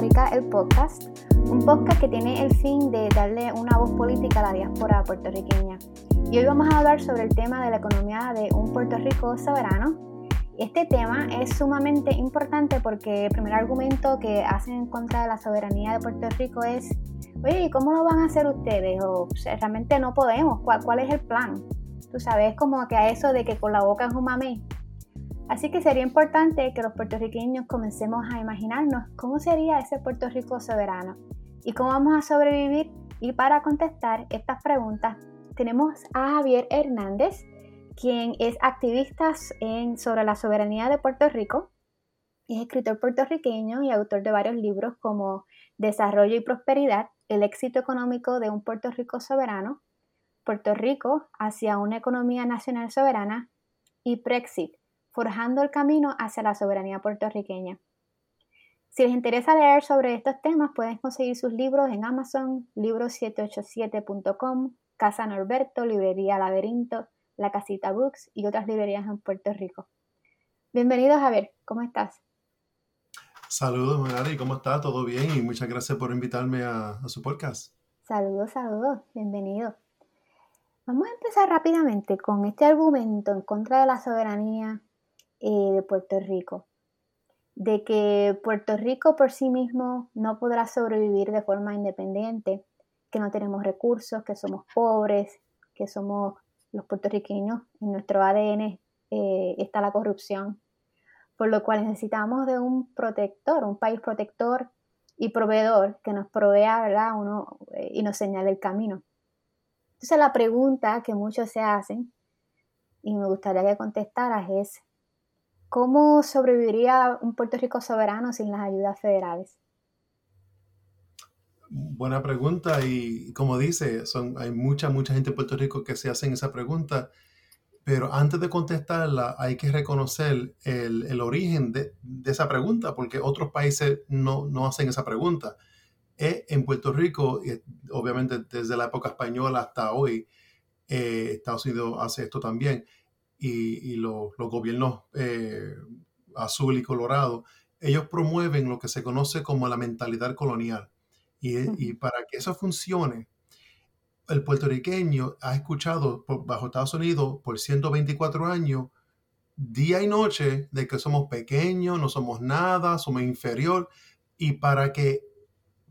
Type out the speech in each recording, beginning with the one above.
El podcast, un podcast que tiene el fin de darle una voz política a la diáspora puertorriqueña. Y hoy vamos a hablar sobre el tema de la economía de un Puerto Rico soberano. Este tema es sumamente importante porque el primer argumento que hacen en contra de la soberanía de Puerto Rico es, oye, ¿y cómo lo van a hacer ustedes? O, realmente no podemos, ¿Cuál, ¿cuál, es el plan? Tú sabes, como que a eso de que con la boca es un mamé, Así que sería importante que los puertorriqueños comencemos a imaginarnos cómo sería ese Puerto Rico soberano y cómo vamos a sobrevivir. Y para contestar estas preguntas tenemos a Javier Hernández, quien es activista sobre la soberanía de Puerto Rico. Es escritor puertorriqueño y autor de varios libros como Desarrollo y Prosperidad, el éxito económico de un Puerto Rico soberano, Puerto Rico hacia una economía nacional soberana y Brexit, forjando el camino hacia la soberanía puertorriqueña. Si les interesa leer sobre estos temas, pueden conseguir sus libros en Amazon, libros787.com, Casa Norberto, Librería Laberinto, La Casita Books y otras librerías en Puerto Rico. Bienvenido, Javier, ¿cómo estás? Saludos, Manari, ¿cómo está? ¿Todo bien? Y muchas gracias por invitarme a, a su podcast. Saludos, saludos, bienvenido. Vamos a empezar rápidamente con este argumento en contra de la soberanía eh, de Puerto Rico, de que Puerto Rico por sí mismo no podrá sobrevivir de forma independiente, que no tenemos recursos, que somos pobres, que somos los puertorriqueños, en nuestro ADN eh, está la corrupción, por lo cual necesitamos de un protector, un país protector y proveedor que nos provea, ¿verdad? Uno, eh, y nos señale el camino. Entonces la pregunta que muchos se hacen, y me gustaría que contestaras, es ¿Cómo sobreviviría un Puerto Rico soberano sin las ayudas federales? Buena pregunta y como dice, son, hay mucha, mucha gente en Puerto Rico que se hacen esa pregunta, pero antes de contestarla hay que reconocer el, origen de, esa pregunta porque otros países no, no hacen esa pregunta. Eh, en Puerto Rico, obviamente desde la época española hasta hoy, eh, Estados Unidos hace esto también y, los gobiernos eh, azul y colorado, ellos promueven lo que se conoce como la mentalidad colonial. Y, para que eso funcione, el puertorriqueño ha escuchado bajo Estados Unidos por 124 años, día y noche, de que somos pequeños, no somos nada, somos inferior. Y para que,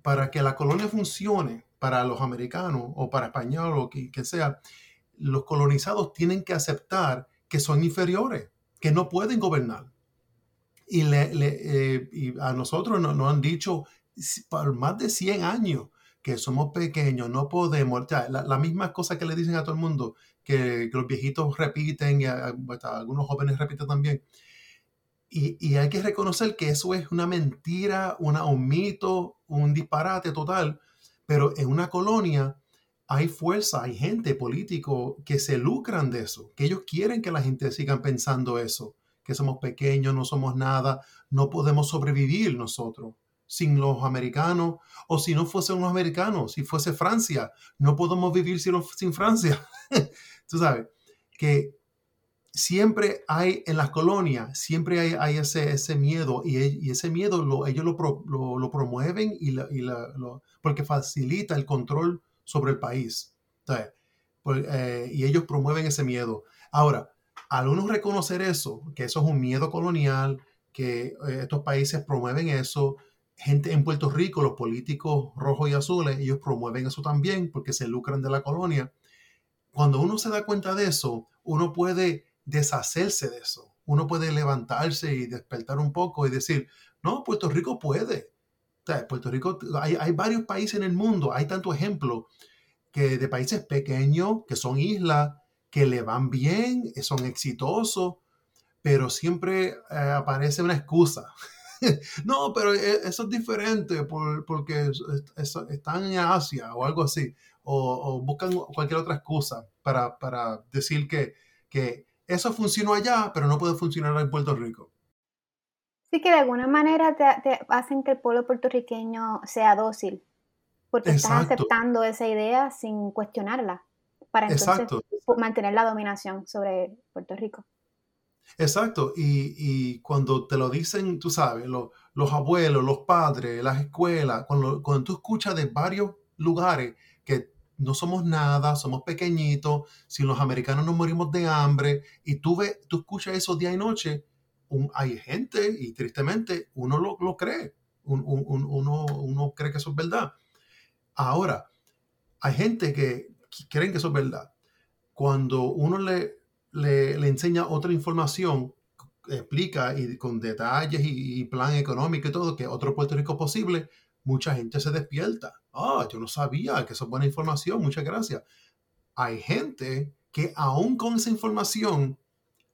para que la colonia funcione para los americanos o para españoles o que, que sea, los colonizados tienen que aceptar que son inferiores, que no pueden gobernar. Y, eh, a nosotros nos, han dicho por más de 100 años que somos pequeños, no podemos, la, misma cosa que le dicen a todo el mundo, que, los viejitos repiten y algunos jóvenes repiten también. Y, hay que reconocer que eso es una mentira, una, un mito, un disparate total, pero en una colonia hay fuerza, hay gente político que se lucran de eso, que ellos quieren que la gente siga pensando eso, que somos pequeños, no somos nada, no podemos sobrevivir nosotros sin los americanos, o si no fuesen los americanos, si fuese Francia, no podemos vivir sin, sin Francia. Tú sabes, que siempre hay en las colonias, siempre hay, ese, ese, miedo y, ese miedo lo, ellos lo, promueven y, porque facilita el control sobre el país. Eh, y ellos promueven ese miedo. Ahora, al uno reconocer eso, que eso es un miedo colonial, que eh, estos países promueven eso, gente en Puerto Rico, los políticos rojos y azules, ellos promueven eso también porque se lucran de la colonia. Cuando uno se da cuenta de eso, uno puede deshacerse de eso. Uno puede levantarse y despertar un poco y decir, no, Puerto Rico puede. Puerto Rico, hay, hay, varios países en el mundo, hay tanto ejemplo que de países pequeños, que son islas, que le van bien, son exitosos, pero siempre eh, aparece una excusa. no, pero e, eso es diferente porque están en Asia o algo así, o, buscan cualquier otra excusa para, para decir que, que eso funcionó allá, pero no puede funcionar en Puerto Rico. Sí, que de alguna manera te, hacen que el pueblo puertorriqueño sea dócil, porque estás aceptando esa idea sin cuestionarla, para entonces mantener la dominación sobre Puerto Rico. Exacto, y, cuando te lo dicen, tú sabes, los abuelos, los padres, las escuelas, cuando, cuando tú escuchas de varios lugares que no somos nada, somos pequeñitos, si los americanos nos morimos de hambre, y tú, ves, tú escuchas eso día y noche, hay gente, y tristemente uno lo, cree, uno, cree que eso es verdad. Ahora, hay gente que creen que eso es verdad. Cuando uno le, le, enseña otra información, explica y con detalles y, plan económico y todo, que otro Puerto Rico posible, mucha gente se despierta. Ah, yo no sabía que eso es buena información, muchas gracias. Hay gente que aún con esa información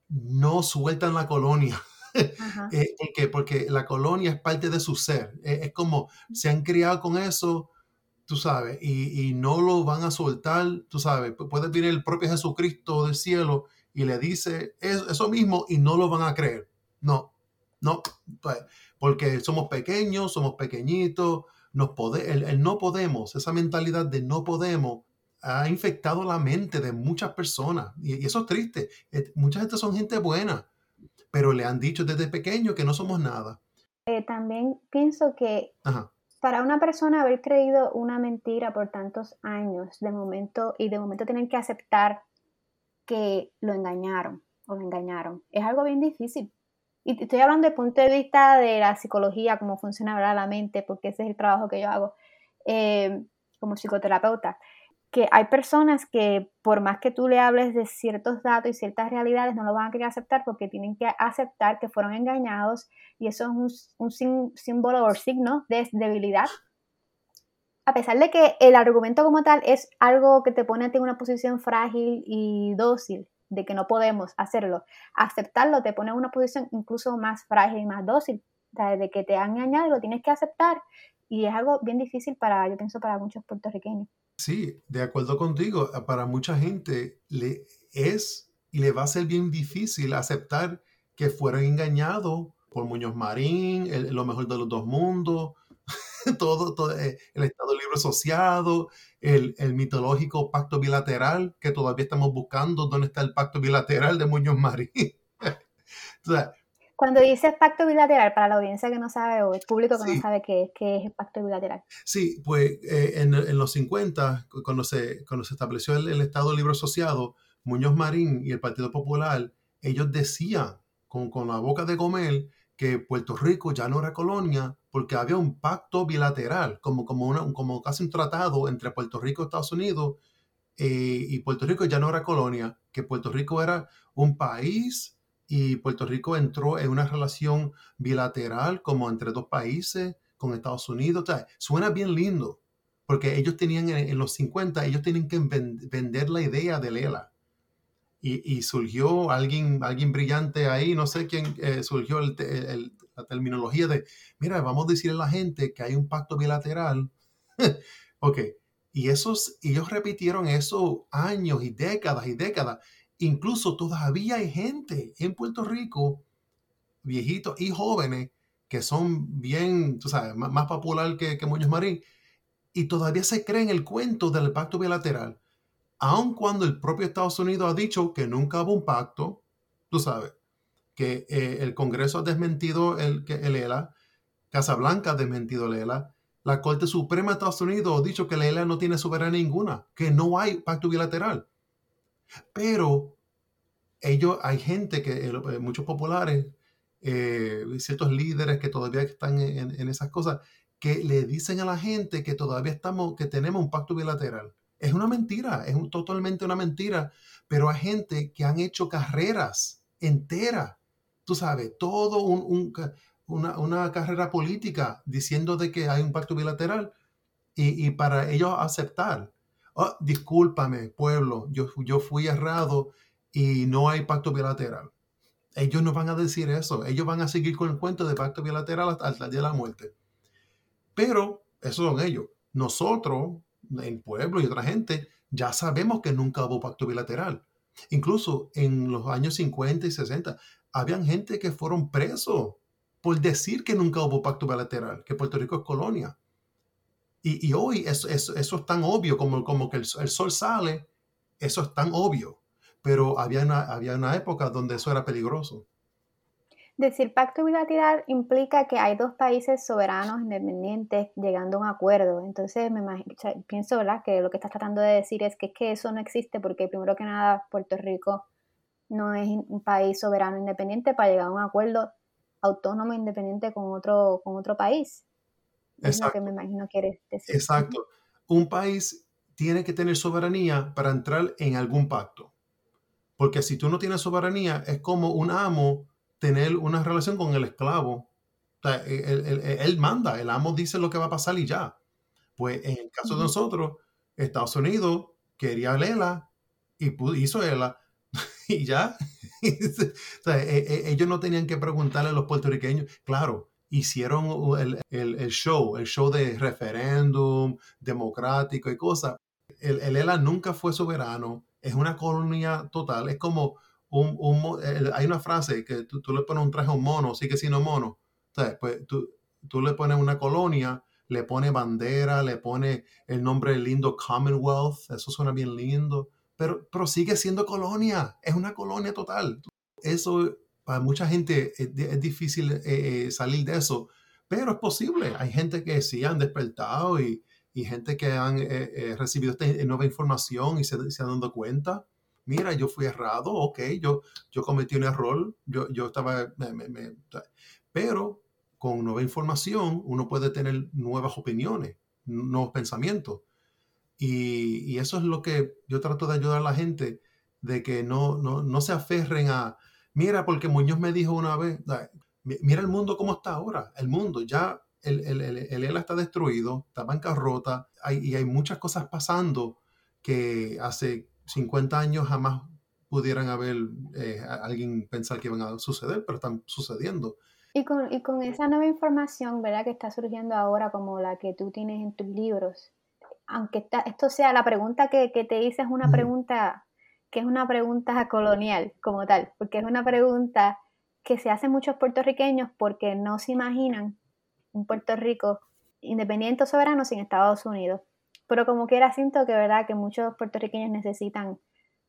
no sueltan la colonia. eh, ¿Por Porque la colonia es parte de su ser. Es, como se han criado con eso, tú sabes, y, no lo van a soltar, tú sabes. Puede venir el propio Jesucristo del cielo y le dice eso mismo y no lo van a creer. No, no, pues, porque somos pequeños, somos pequeñitos, nos el, no podemos, esa mentalidad de no podemos ha infectado la mente de muchas personas y, eso es triste. mucha gente son gente buena, pero le han dicho desde pequeño que no somos nada. Eh, también pienso que para una persona haber creído una mentira por tantos años, de momento, y de momento tener que aceptar que lo engañaron o lo engañaron, es algo bien difícil. Y estoy hablando desde el punto de vista de la psicología, cómo funciona la mente, porque ese es el trabajo que yo hago eh, como psicoterapeuta que hay personas que por más que tú le hables de ciertos datos y ciertas realidades, no lo van a querer aceptar porque tienen que aceptar que fueron engañados y eso es un, símbolo o signo de debilidad. A pesar de que el argumento como tal es algo que te pone en una posición frágil y dócil, de que no podemos hacerlo, aceptarlo te pone en una posición incluso más frágil y más dócil, de que te han engañado lo tienes que aceptar y es algo bien difícil para, yo pienso, para muchos puertorriqueños. Sí, de acuerdo contigo, para mucha gente le es y le va a ser bien difícil aceptar que fueron engañados por Muñoz Marín, lo mejor de los dos mundos, todo, eh, el Estado Libre Asociado, el, el, mitológico pacto bilateral, que todavía estamos buscando dónde está el pacto bilateral de Muñoz Marín. Cuando dices pacto bilateral, para la audiencia que no sabe o el público que no sabe qué es, qué es el pacto bilateral. Sí, pues eh, en, en, los 50, cuando se, cuando se estableció el, Estado Libre Asociado, Muñoz Marín y el Partido Popular, ellos decían con, con la boca de comer que Puerto Rico ya no era colonia porque había un pacto bilateral, como, como, una, como casi un tratado entre Puerto Rico y Estados Unidos, eh, y Puerto Rico ya no era colonia, que Puerto Rico era un país y Puerto Rico entró en una relación bilateral como entre dos países con Estados Unidos. suena bien lindo, porque ellos tenían en, los 50, ellos tenían que vender la idea de Lela. Y, surgió alguien, alguien brillante ahí, no sé quién, eh, surgió la terminología de, mira, vamos a decirle a la gente que hay un pacto bilateral. ok, y esos, ellos repitieron eso años y décadas y décadas. Incluso todavía hay gente en Puerto Rico, viejitos y jóvenes, que son bien, tú sabes, más, popular que, que Muñoz Marín, y todavía se creen el cuento del pacto bilateral, aun cuando el propio Estados Unidos ha dicho que nunca hubo un pacto, tú sabes, que eh, el Congreso ha desmentido el, el ELA, Casablanca ha desmentido el ELA, la Corte Suprema de Estados Unidos ha dicho que el ELA no tiene soberanía ninguna, que no hay pacto bilateral. Pero ellos, hay gente que, eh, muchos populares, eh, ciertos líderes que todavía están en, esas cosas, que le dicen a la gente que todavía estamos, que tenemos un pacto bilateral. Es una mentira, es totalmente una mentira, pero hay gente que han hecho carreras enteras, tú sabes, todo una, una, carrera política diciendo de que hay un pacto bilateral y, y para ellos aceptar oh, discúlpame, pueblo, yo, yo fui errado y no hay pacto bilateral. Ellos no van a decir eso. Ellos van a seguir con el cuento de pacto bilateral hasta, el día de la muerte. Pero esos son ellos. Nosotros, el pueblo y otra gente, ya sabemos que nunca hubo pacto bilateral. Incluso en los años 50 y 60, habían gente que fueron presos por decir que nunca hubo pacto bilateral, que Puerto Rico es colonia. Y, hoy eso, eso, es tan obvio como, como que el, sol sale, eso es tan obvio. Pero había una, había una época donde eso era peligroso. Decir pacto bilateral implica que hay dos países soberanos independientes llegando a un acuerdo. Entonces, me pienso ¿verdad? que lo que estás tratando de decir es que, que eso no existe porque, primero que nada, Puerto Rico no es un país soberano independiente para llegar a un acuerdo autónomo independiente con otro, con otro país. Es lo que me imagino quieres decir. Exacto. Un país tiene que tener soberanía para entrar en algún pacto. Porque si tú no tienes soberanía, es como un amo tener una relación con el esclavo. él, manda, el amo dice lo que va a pasar y ya. Pues en el caso de nosotros, Estados Unidos quería a Lela y hizo Lela y ya. E, e, ellos no tenían que preguntarle a los puertorriqueños. Claro, hicieron el, el, show, el show de referéndum democrático y cosas. El, el ELA nunca fue soberano, es una colonia total, es como un, hay una frase que tú, le pones un traje a un mono, sigue siendo mono. pues tú, tú le pones una colonia, le pones bandera, le pones el nombre lindo Commonwealth, eso suena bien lindo, pero, pero sigue siendo colonia, es una colonia total. Eso para mucha gente es, difícil eh, eh, salir de eso, pero es posible. Hay gente que sí han despertado y, y gente que han eh, recibido esta nueva información y se, se, han dado cuenta mira, yo fui errado, ok, yo, yo cometí un error, yo, yo estaba, pero con nueva información uno puede tener nuevas opiniones, nuevos pensamientos. Y, y, eso es lo que yo trato de ayudar a la gente, de que no, no, no se aferren a, mira, porque Muñoz me dijo una vez, mira el mundo como está ahora, el mundo ya, el, el, el, el ELA está destruido, está bancarrota, hay, y hay muchas cosas pasando que hace 50 años jamás pudieran haber eh, alguien pensar que iban a suceder, pero están sucediendo. Y con, y con esa nueva información, ¿verdad? Que está surgiendo ahora, como la que tú tienes en tus libros, aunque esto sea la pregunta que, que te hice es una pregunta que es una pregunta colonial como tal, porque es una pregunta que se hace muchos puertorriqueños porque no se imaginan un Puerto Rico independiente o soberano sin Estados Unidos. Pero como quiera, siento que verdad que muchos puertorriqueños necesitan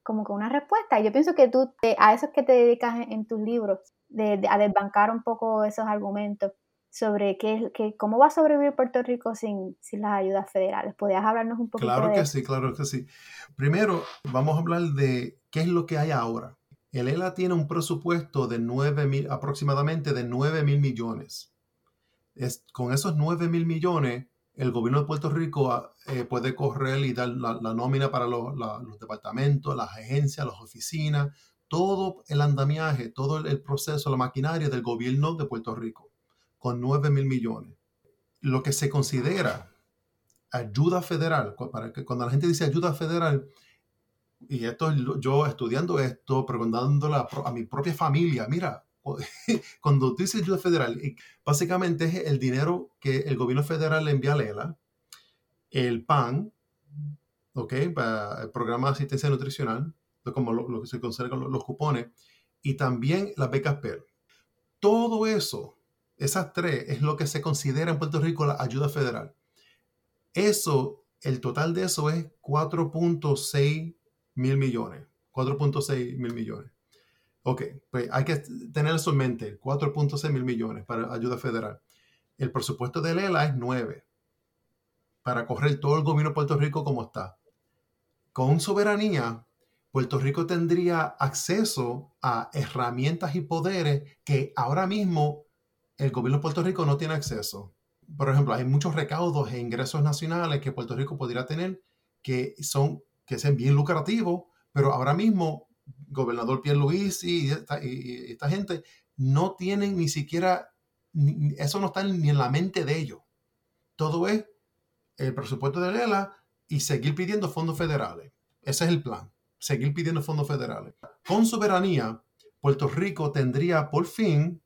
como que una respuesta. Y yo pienso que tú, a eso es que te dedicas en, tus libros, de, a desbancar un poco esos argumentos sobre qué, qué, cómo va a sobrevivir Puerto Rico sin, sin las ayudas federales. ¿Podrías hablarnos un poquito Claro que sí, claro que sí. Primero, vamos a hablar de qué es lo que hay ahora. El ELA tiene un presupuesto de 9 mil, aproximadamente de 9 mil millones. Es, con esos 9 mil millones, el gobierno de Puerto Rico ah, eh, puede correr y dar la, nómina para los, departamentos, las agencias, las oficinas, todo el andamiaje, todo el, proceso, la maquinaria del gobierno de Puerto Rico, con 9 mil millones. Lo que se considera ayuda federal, para que, cuando la gente dice ayuda federal, y esto yo estudiando esto, preguntándole a, mi propia familia, mira, cuando tú dices ayuda federal, básicamente es el dinero que el gobierno federal le envía a Lela, el PAN, ¿ok? Para el programa de asistencia nutricional, como lo, que se considera los, los, cupones, y también las becas PER. Todo eso, esas tres, es lo que se considera en Puerto Rico la ayuda federal. Eso, el total de eso es 4.6 mil millones. 4.6 mil millones. Ok, pues hay que tener eso en mente, 4.6 mil millones para ayuda federal. El presupuesto de Lela es 9 para correr todo el gobierno de Puerto Rico como está. Con soberanía, Puerto Rico tendría acceso a herramientas y poderes que ahora mismo el gobierno de Puerto Rico no tiene acceso. Por ejemplo, hay muchos recaudos e ingresos nacionales que Puerto Rico podría tener que son que sean bien lucrativos, pero ahora mismo gobernador Pierre Luis y esta, y esta gente no tienen ni siquiera, eso no está ni en la mente de ellos. Todo es el presupuesto de Lela y seguir pidiendo fondos federales. Ese es el plan, seguir pidiendo fondos federales. Con soberanía, Puerto Rico tendría por fin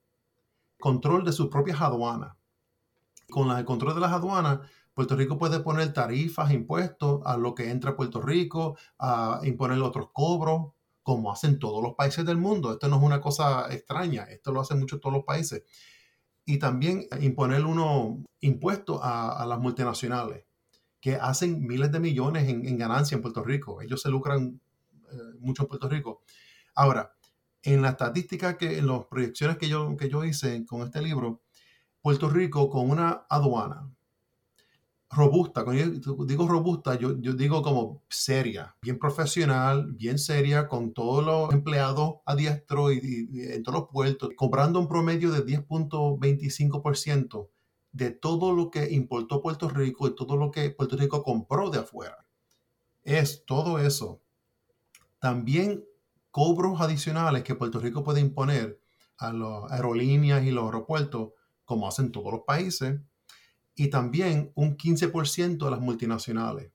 control de sus propias aduanas. Con el control de las aduanas, Puerto Rico puede poner tarifas, impuestos a lo que entra a Puerto Rico, a imponer otros cobros, como hacen todos los países del mundo. Esto no es una cosa extraña, esto lo hacen muchos todos los países. Y también imponer unos impuestos a, las multinacionales que hacen miles de millones en, ganancia en Puerto Rico. Ellos se lucran eh, mucho en Puerto Rico. Ahora, en la estadística, que, en las proyecciones que yo, que yo hice con este libro, Puerto Rico con una aduana robusta, cuando digo robusta, yo, digo como seria, bien profesional, bien seria, con todos los empleados a diestro y, en todos los puertos, cobrando un promedio de 10.25% de todo lo que importó Puerto Rico y todo lo que Puerto Rico compró de afuera. Es todo eso. También cobros adicionales que Puerto Rico puede imponer a las aerolíneas y los aeropuertos, como hacen todos los países, y también un 15% a las multinacionales.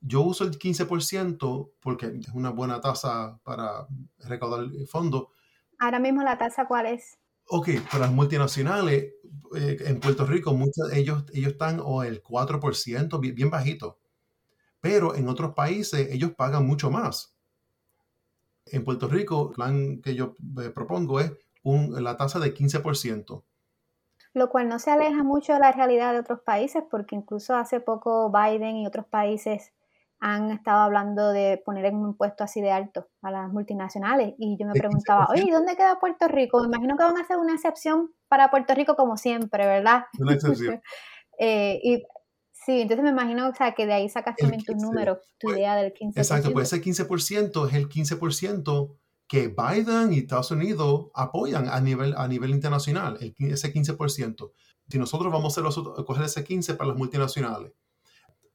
Yo uso el 15% porque es una buena tasa para recaudar fondos. Ahora mismo la tasa cuál es? Ok, para las multinacionales eh, en Puerto Rico, muchos ellos, ellos están o el 4%, bien, bajito. Pero en otros países ellos pagan mucho más. En Puerto Rico, el plan que yo eh, propongo es un, la tasa de 15% lo cual no se aleja mucho de la realidad de otros países, porque incluso hace poco Biden y otros países han estado hablando de poner un impuesto así de alto a las multinacionales. Y yo me preguntaba, oye, ¿dónde queda Puerto Rico? Me imagino que van a hacer una excepción para Puerto Rico como siempre, ¿verdad? Una excepción. Eh, y sí, entonces me imagino o sea, que de ahí sacas también tu número, tu pues, idea del 15%. Exacto, pues ese 15% es el 15% que Biden y Estados Unidos apoyan a nivel, a nivel internacional, el, ese 15%. Si nosotros vamos a, hacer coger ese 15% para las multinacionales,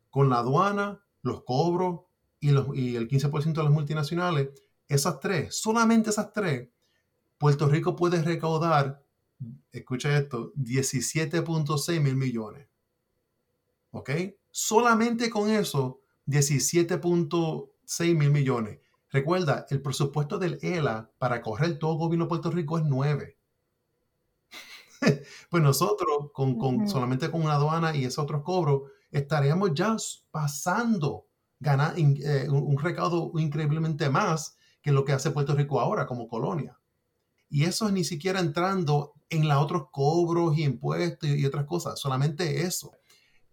con la aduana, los cobros y, los, y el 15% de las multinacionales, esas tres, solamente esas tres, Puerto Rico puede recaudar, escucha esto, 17.6 mil millones. ¿Ok? Solamente con eso, 17.6 mil millones. Recuerda, el presupuesto del ELA para correr todo el gobierno de Puerto Rico es 9. pues nosotros, con, solamente con una aduana y esos otros cobros, estaríamos ya pasando ganar, eh, un recaudo increíblemente más que lo que hace Puerto Rico ahora como colonia. Y eso es ni siquiera entrando en los otros cobros y impuestos y, otras cosas, solamente eso.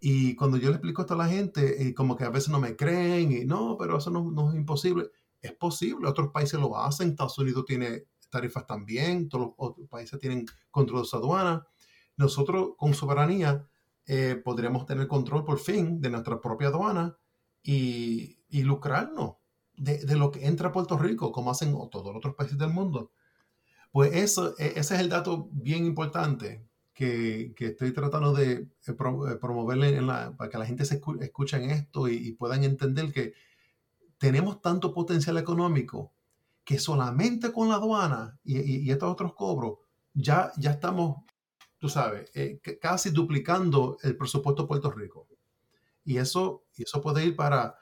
Y cuando yo le explico esto a la gente, como que a veces no me creen y no, pero eso no es imposible. Es posible, otros países lo hacen, Estados Unidos tiene tarifas también, todos los otros países tienen control de su aduana. Nosotros con soberanía eh, podríamos tener control por fin de nuestra propia aduana y, lucrarnos de, lo que entra a Puerto Rico, como hacen todos los otros países del mundo. Pues eso, e, ese es el dato bien importante que, estoy tratando de eh, eh, promoverle para que la gente se escuche en esto y puedan entender que tenemos tanto potencial económico que solamente con la aduana y, estos otros cobros ya, ya estamos, tú sabes, eh, casi duplicando el presupuesto de Puerto Rico. Y eso, eso puede ir para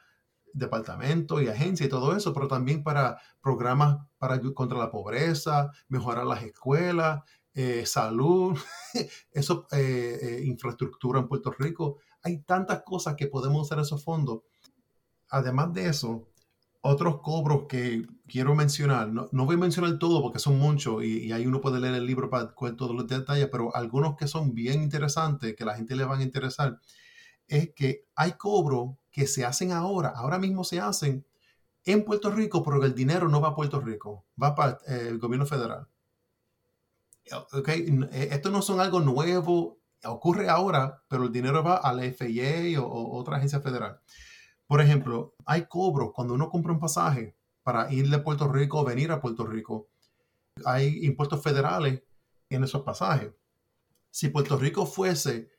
departamentos y agencias y todo eso, pero también para programas para, contra la pobreza, mejorar las escuelas, eh, salud, eso, eh, infraestructura en Puerto Rico. Hay tantas cosas que podemos usar esos fondos. Además de eso, otros cobros que quiero mencionar, no, voy a mencionar todo porque son muchos y, ahí uno puede leer el libro para ver todos los detalles, pero algunos que son bien interesantes, que a la gente le van a interesar, es que hay cobros que se hacen ahora, ahora mismo se hacen en Puerto Rico, pero el dinero no va a Puerto Rico, va para eh, el gobierno federal. Okay. Eh, esto no son algo nuevo, ocurre ahora, pero el dinero va a la FIA o, o otra agencia federal. Por ejemplo, hay cobros cuando uno compra un pasaje para ir de Puerto Rico o venir a Puerto Rico. Hay impuestos federales en esos pasajes. Si Puerto Rico fuese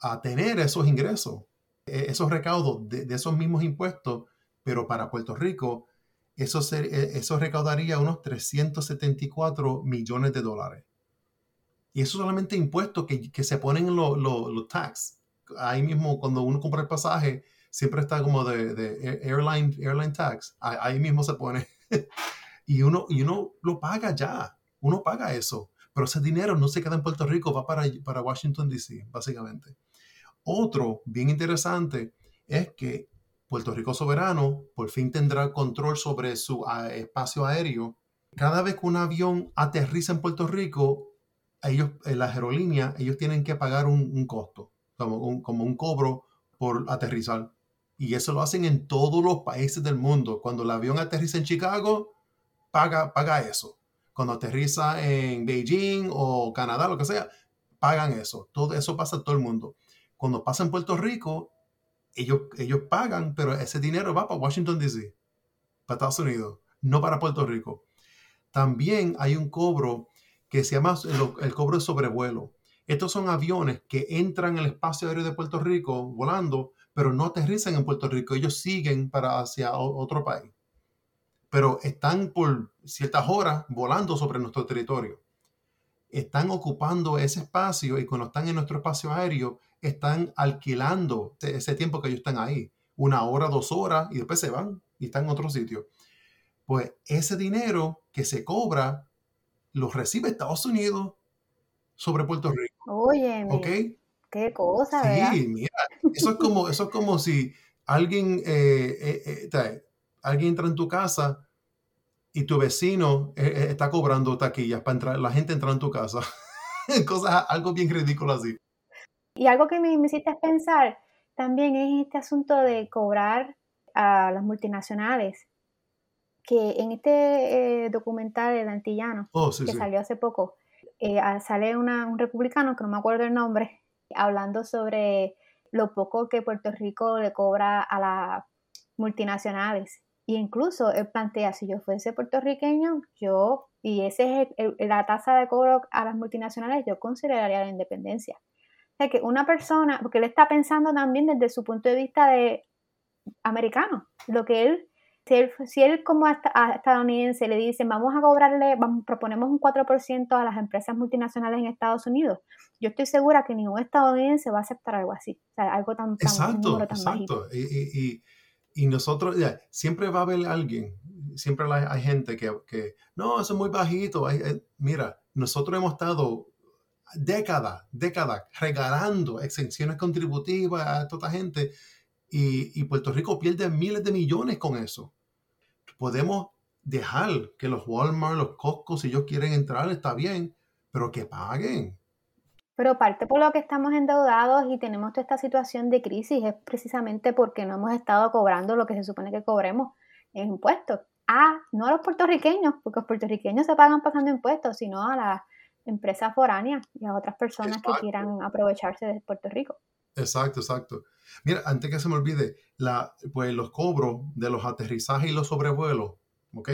a tener esos ingresos, e, esos recaudos de, esos mismos impuestos, pero para Puerto Rico, eso, e, eso recaudaría unos 374 millones de dólares. Y eso solamente impuestos que, se ponen en los lo, tax. Ahí mismo, cuando uno compra el pasaje, siempre está como de, airline, airline tax. Ahí mismo se pone. Y uno, y uno lo paga ya, uno paga eso, pero ese dinero no se queda en Puerto Rico, va para, para Washington, D.C., básicamente. Otro bien interesante es que Puerto Rico soberano por fin tendrá control sobre su ah, espacio aéreo. Cada vez que un avión aterriza en Puerto Rico, ellos, en las aerolíneas, ellos tienen que pagar un, costo, como un, como un cobro por aterrizar. Y eso lo hacen en todos los países del mundo. Cuando el avión aterriza en Chicago, paga, paga eso. Cuando aterriza en Beijing o Canadá, lo que sea, pagan eso. Todo eso pasa en todo el mundo. Cuando pasa en Puerto Rico, ellos, ellos pagan, pero ese dinero va para Washington, D.C., para Estados Unidos, no para Puerto Rico. También hay un cobro que se llama el, cobro de sobrevuelo. Estos son aviones que entran en el espacio aéreo de Puerto Rico volando, pero no aterrizan en Puerto Rico. Ellos siguen para hacia otro país. Pero están por ciertas horas volando sobre nuestro territorio. Están ocupando ese espacio y cuando están en nuestro espacio aéreo, están alquilando ese tiempo que ellos están ahí, una hora, dos horas, y después se van y están en otro sitio. Pues ese dinero que se cobra lo recibe Estados Unidos sobre Puerto Rico. Oye, ¿ok? Qué cosa, Sí, mira, eso es como, eso es como si alguien, eh, eh, eh, alguien entra en tu casa y tu vecino está cobrando taquillas para entrar, la gente entra en tu casa. Cosas, algo bien ridículo así. Y algo que me, me hiciste pensar también es este asunto de cobrar a las multinacionales, que en este eh, documental El Antillano, oh, que salió hace poco, eh, sale un republicano, que no me acuerdo el nombre, hablando sobre lo poco que Puerto Rico le cobra a las multinacionales. Y incluso él plantea, si yo fuese puertorriqueño, yo, y esa es la tasa de cobro a las multinacionales, yo consideraría la independencia que una persona, porque él está pensando también desde su punto de vista de americano, lo que él, si él, como estadounidense le dicen, vamos a cobrarle, vamos, proponemos un 4% a las empresas multinacionales en Estados Unidos, yo estoy segura que ningún estadounidense va a aceptar algo así, o sea, algo tan, exacto, exacto. Y, nosotros, siempre va a haber alguien, siempre hay, gente que, que, no, eso es muy bajito, eh, mira, nosotros hemos estado décadas, décadas regalando exenciones contributivas a toda gente y, Puerto Rico pierde miles de millones con eso. Podemos dejar que los Walmart, los Costco, si ellos quieren entrar, está bien, pero que paguen. Pero parte por lo que estamos endeudados y tenemos toda esta situación de crisis es precisamente porque no hemos estado cobrando lo que se supone que cobremos en impuestos. Ah, no a los puertorriqueños, porque los puertorriqueños se pagan pasando impuestos, sino a las empresas foráneas y a otras personas que quieran aprovecharse de Puerto Rico. Exacto, exacto. Mira, antes que se me olvide, la, pues los cobros de los aterrizajes y los sobrevuelos, ¿ok?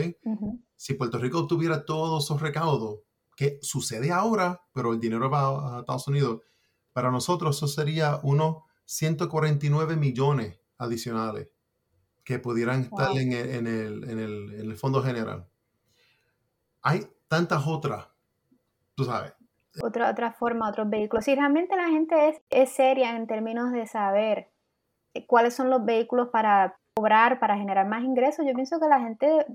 Si Puerto Rico tuviera todos esos recaudos, que sucede ahora, pero el dinero va a Estados Unidos, para nosotros eso sería unos 149 millones adicionales que pudieran estar en, el, en, el, en, el, en el fondo general. Hay tantas otras sabes. Otra, otra forma, otros vehículos. Si realmente la gente es, es seria en términos de saber eh, cuáles son los vehículos para cobrar, para generar más ingresos, yo pienso que la gente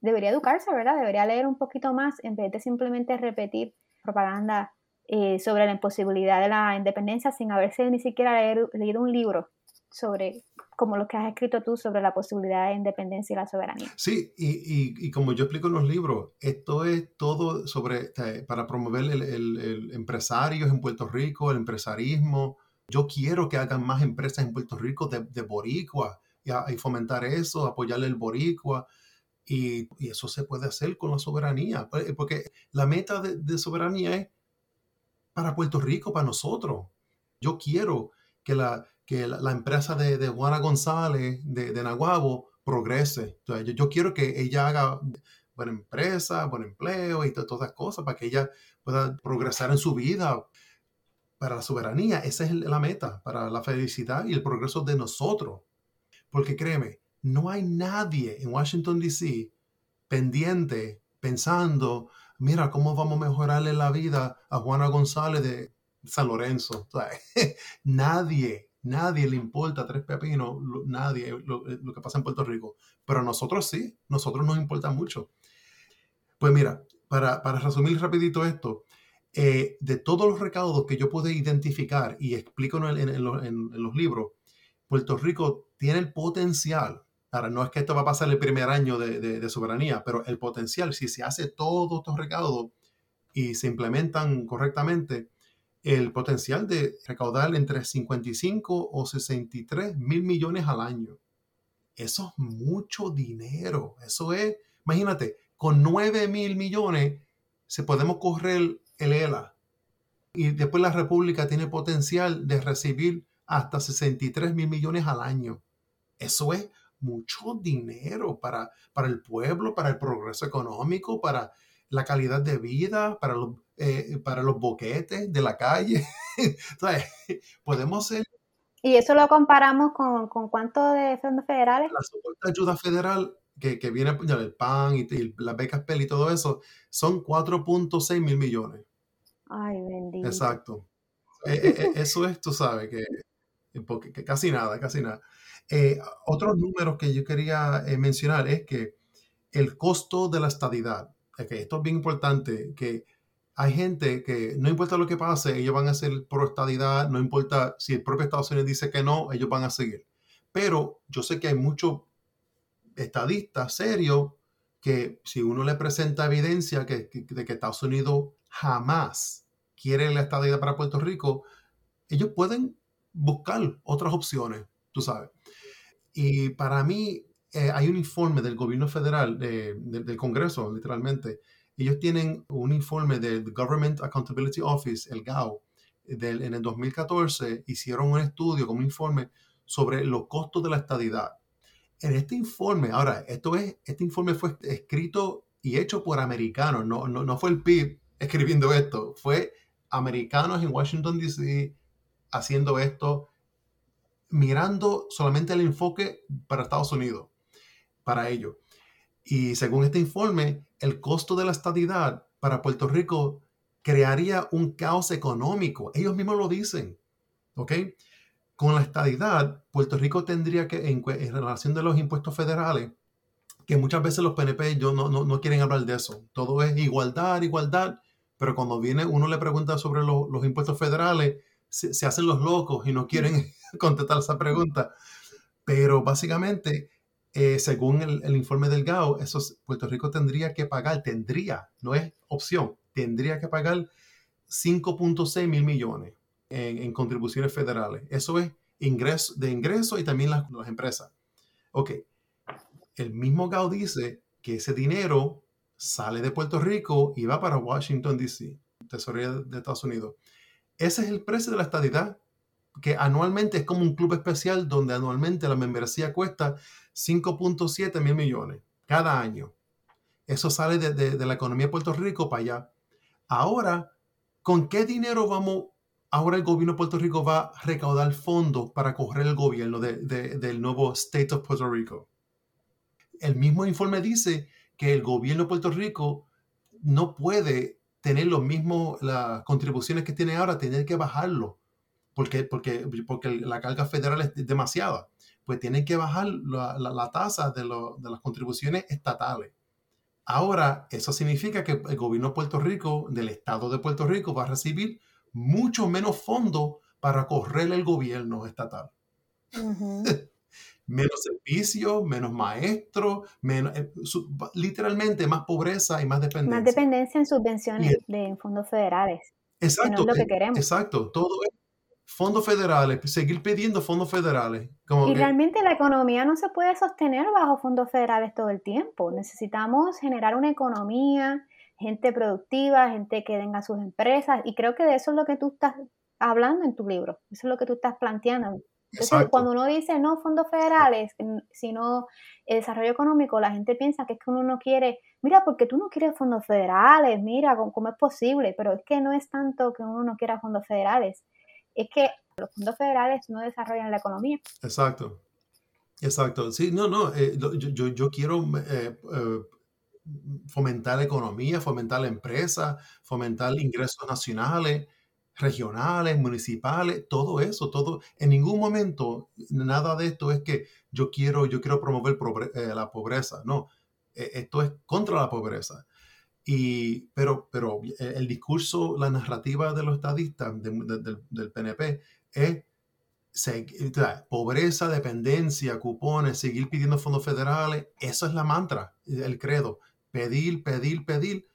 debería educarse, ¿verdad? Debería leer un poquito más en vez de simplemente repetir propaganda eh, sobre la imposibilidad de la independencia sin haberse ni siquiera leído un libro sobre como lo que has escrito tú sobre la posibilidad de independencia y la soberanía. Sí, y, como yo explico en los libros, esto es todo sobre, para promover el, el, empresarios en Puerto Rico, el empresarismo. Yo quiero que hagan más empresas en Puerto Rico de, de boricua y, fomentar eso, apoyarle el boricua. Y, eso se puede hacer con la soberanía, pues, porque la meta de soberanía es para Puerto Rico, para nosotros. Yo quiero que la, que la, empresa de, de, Juana González de, de progrese. Entonces, yo, quiero que ella haga buena empresa, buen empleo y todas esas cosas para que ella pueda progresar en su vida. Para la soberanía, esa es la meta, para la felicidad y el progreso de nosotros. Porque créeme, no hay nadie en Washington, D.C. pendiente, pensando, mira, ¿cómo vamos a mejorarle la vida a Juana González de San Lorenzo? nadie, Nadie le importa tres pepinos, nadie, lo, que pasa en Puerto Rico. Pero a nosotros sí, nosotros nos importa mucho. Pues mira, para, para resumir rapidito esto, eh, de todos los recaudos que yo pude identificar y explico en, los libros, Puerto Rico tiene el potencial, ahora no es que esto va a pasar el primer año de, soberanía, pero el potencial, si se hace todos estos recaudos y se implementan correctamente, el potencial de recaudar entre 55 o 63 mil millones al año. Eso es mucho dinero. Eso es, imagínate, con 9 mil millones se podemos correr el ELA. Y después la República tiene potencial de recibir hasta 63 mil millones al año. Eso es mucho dinero para, para el pueblo, para el progreso económico, para la calidad de vida, para los, eh, para los boquetes de la calle. podemos ser... ¿Y eso lo comparamos con, con cuánto de fondos federales? La ayuda federal que, que viene el PAN y, y las becas PEL y todo eso, son 4.6 mil millones. Ay, bendito. Exacto. Eh, eh, eh, eso es, tú sabes, que, que casi nada, casi nada. otros números que yo quería mencionar es que el costo de la estadidad, que esto es bien importante, que hay gente que no importa lo que pase, ellos van a ser pro estadidad, no importa si el propio Estados Unidos dice que no, ellos van a seguir. Pero yo sé que hay muchos estadistas serios que si uno le presenta evidencia que, de que Estados Unidos jamás quiere la estadía para Puerto Rico, ellos pueden buscar otras opciones, tú sabes. Y para mí eh, hay un informe del gobierno federal, del Congreso, literalmente. Ellos tienen un informe del Government Accountability Office, el GAO, del, en el 2014 hicieron un estudio con un informe sobre los costos de la estadidad. En este informe, ahora, esto es, este informe fue escrito y hecho por americanos, no, no, no fue el PIB escribiendo esto, fue americanos en Washington, D.C. haciendo esto, mirando solamente el enfoque para Estados Unidos, para ello. Y según este informe, el costo de la estadidad para Puerto Rico crearía un caos económico. Ellos mismos lo dicen. ¿Ok? Con la estadidad, Puerto Rico tendría que, en, relación de los impuestos federales, que muchas veces los PNP yo no, no, quieren hablar de eso. Todo es igualdad, igualdad pero cuando viene uno le pregunta sobre los impuestos federales, se, hacen los locos y no quieren contestar esa pregunta. Pero básicamente, eh, según el, informe del GAO, Puerto Rico tendría que pagar, tendría, no es opción, tendría que pagar 5.6 mil millones en, contribuciones federales. Eso es ingreso, de ingreso y también las, empresas. Ok, el mismo GAO dice que ese dinero sale de Puerto Rico y va para Washington, D.C., Tesorería de Estados Unidos. Ese es el precio de la estadidad, que anualmente es como un club especial donde anualmente la membresía cuesta 5.7 mil millones cada año. Eso sale de, la economía de Puerto Rico para allá. Ahora, ¿con qué dinero vamos? Ahora el gobierno de Puerto Rico va a recaudar fondos para correr el gobierno del nuevo State of Puerto Rico. El mismo informe dice que el gobierno de Puerto Rico no puede tener los mismos, las contribuciones que tiene ahora, tener que bajarlo, porque, porque, porque la carga federal es demasiada. Pues tienen que bajar la, la, tasa de, de las contribuciones estatales. Ahora, eso significa que el gobierno de Puerto Rico, del Estado de Puerto Rico, va a recibir mucho menos fondos para correr el gobierno estatal. menos servicios, menos maestros, menos, eh, literalmente más pobreza y más dependencia. Más dependencia en subvenciones de fondos federales. Exacto. lo que queremos. Exacto. Todo es fondos federales, seguir pidiendo fondos federales. y realmente la economía no se puede sostener bajo fondos federales todo el tiempo. Necesitamos generar una economía, gente productiva, gente que tenga sus empresas, y creo que de eso es lo que tú estás hablando en tu libro, eso es lo que tú estás planteando. Entonces, cuando uno dice no fondos federales, sino el desarrollo económico, la gente piensa que es que uno no quiere, mira, porque tú no quieres fondos federales, mira, ¿cómo, es posible? Pero es que no es tanto que uno no quiera fondos federales, es que los fondos federales no desarrollan la economía. Exacto, exacto. Sí, no, no, eh, yo, yo, quiero eh, eh, fomentar la economía, fomentar la empresa, fomentar ingresos nacionales regionales, municipales, todo eso, todo, en ningún momento nada de esto es que yo quiero, yo quiero promover eh, la pobreza, no, e, esto es contra la pobreza. Y, pero, pero el, discurso, la narrativa de los estadistas del PNP es pobreza, dependencia, cupones, seguir pidiendo fondos federales. Eso es la mantra, el credo. Pedir, pedir, pedir.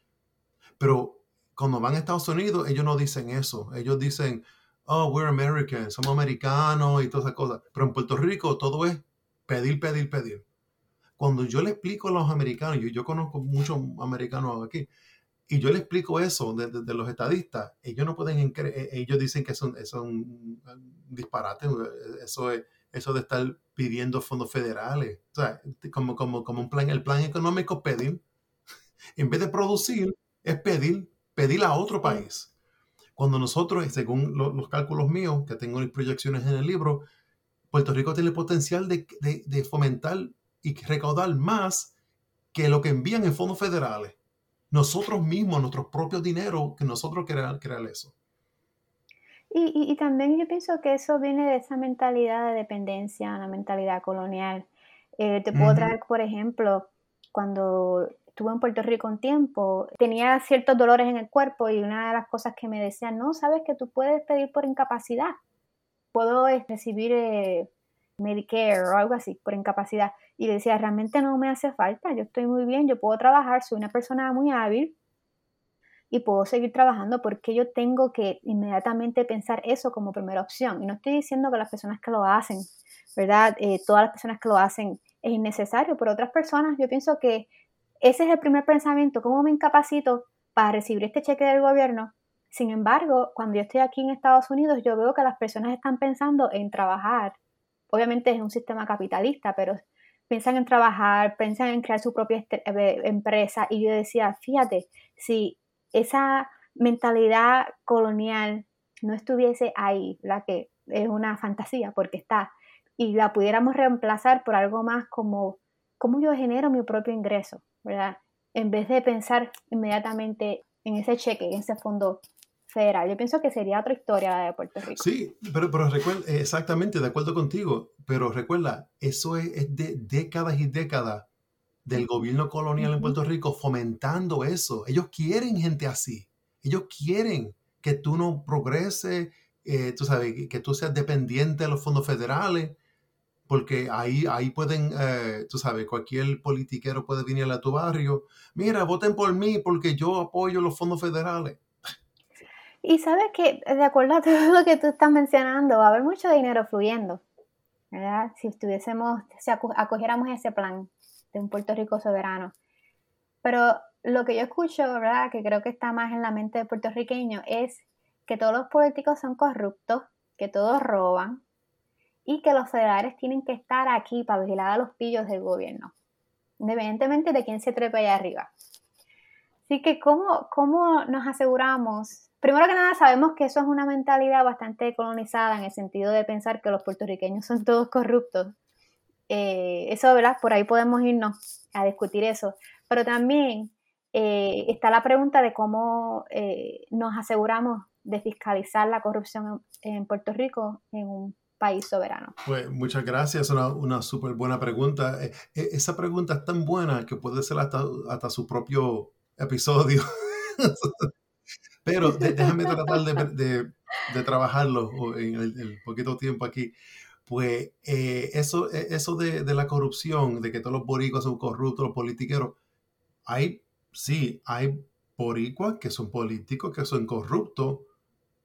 Pero cuando van a Estados Unidos, ellos no dicen eso. Ellos dicen, oh, we're Americans, somos americanos y todas esas cosas. Pero en Puerto Rico todo es pedir, pedir, pedir. Cuando yo le explico a los americanos, yo, yo conozco muchos americanos aquí, y yo le explico eso de, los estadistas, ellos no pueden, e, ellos dicen que eso, es un disparate, eso es eso de estar pidiendo fondos federales, o sea, como, como, como un plan, el plan económico pedir, en vez de producir, es pedir, pedir a otro país. Cuando nosotros, según los cálculos míos, que tengo mis proyecciones en el libro, Puerto Rico tiene el potencial de, de, fomentar y recaudar más que lo que envían en fondos federales. Nosotros mismos, nuestros propios dinero, que nosotros crear, crear eso. Y, y, también yo pienso que eso viene de esa mentalidad de dependencia, una mentalidad colonial. Eh, te puedo traer, por ejemplo, cuando estuve en Puerto Rico un tiempo, tenía ciertos dolores en el cuerpo y una de las cosas que me decían, no, sabes que tú puedes pedir por incapacidad. Puedo eh, recibir eh, Medicare o algo así por incapacidad. Y decía, realmente no me hace falta, yo estoy muy bien, yo puedo trabajar, soy una persona muy hábil y puedo seguir trabajando porque yo tengo que inmediatamente pensar eso como primera opción. Y no estoy diciendo que las personas que lo hacen, ¿verdad? Eh, todas las personas que lo hacen es innecesario, pero otras personas yo pienso que ese es el primer pensamiento, ¿cómo me incapacito para recibir este cheque del gobierno? Sin embargo, cuando yo estoy aquí en Estados Unidos, yo veo que las personas están pensando en trabajar. Obviamente es un sistema capitalista, pero piensan en trabajar, piensan en crear su propia este, eh, empresa. Y yo decía, fíjate, si esa mentalidad colonial no estuviese ahí, la que es una fantasía porque está, y la pudiéramos reemplazar por algo más como cómo yo genero mi propio ingreso, ¿verdad? En vez de pensar inmediatamente en ese cheque, en ese fondo federal. Yo pienso que sería otra historia la de Puerto Rico. Sí, pero, pero recuerda, exactamente, de acuerdo contigo, pero recuerda, eso es, de décadas y décadas del gobierno colonial en Puerto Rico fomentando eso. Ellos quieren gente así. Ellos quieren que tú no progreses, eh, tú sabes, que tú seas dependiente de los fondos federales, porque ahí, ahí pueden, eh, tú sabes, cualquier politiquero puede venir a tu barrio, mira, voten por mí porque yo apoyo los fondos federales. Y sabes que, de acuerdo a todo lo que tú estás mencionando, va a haber mucho dinero fluyendo, ¿verdad? Si estuviésemos, si acogiéramos ese plan de un Puerto Rico soberano. Pero lo que yo escucho, ¿verdad? Que creo que está más en la mente del puertorriqueño es que todos los políticos son corruptos, que todos roban, y que los federales tienen que estar aquí para vigilar a los pillos del gobierno, independientemente de quién se trepe allá arriba. Así que, ¿cómo, ¿cómo nos aseguramos? Primero que nada, sabemos que eso es una mentalidad bastante colonizada en el sentido de pensar que los puertorriqueños son todos corruptos. Eh, eso, ¿verdad? Por ahí podemos irnos a discutir eso. Pero también eh, está la pregunta de cómo eh, nos aseguramos de fiscalizar la corrupción en Puerto Rico en un país soberano? Pues muchas gracias, una, una súper buena pregunta. Eh, esa pregunta es tan buena que puede ser hasta, hasta su propio episodio. Pero déjame tratar de, de, trabajarlo en el, poquito tiempo aquí. Pues eh, eso, eso de, de, la corrupción, de que todos los boricuas son corruptos, los politiqueros, hay, sí, hay boricuas que son políticos, que son corruptos,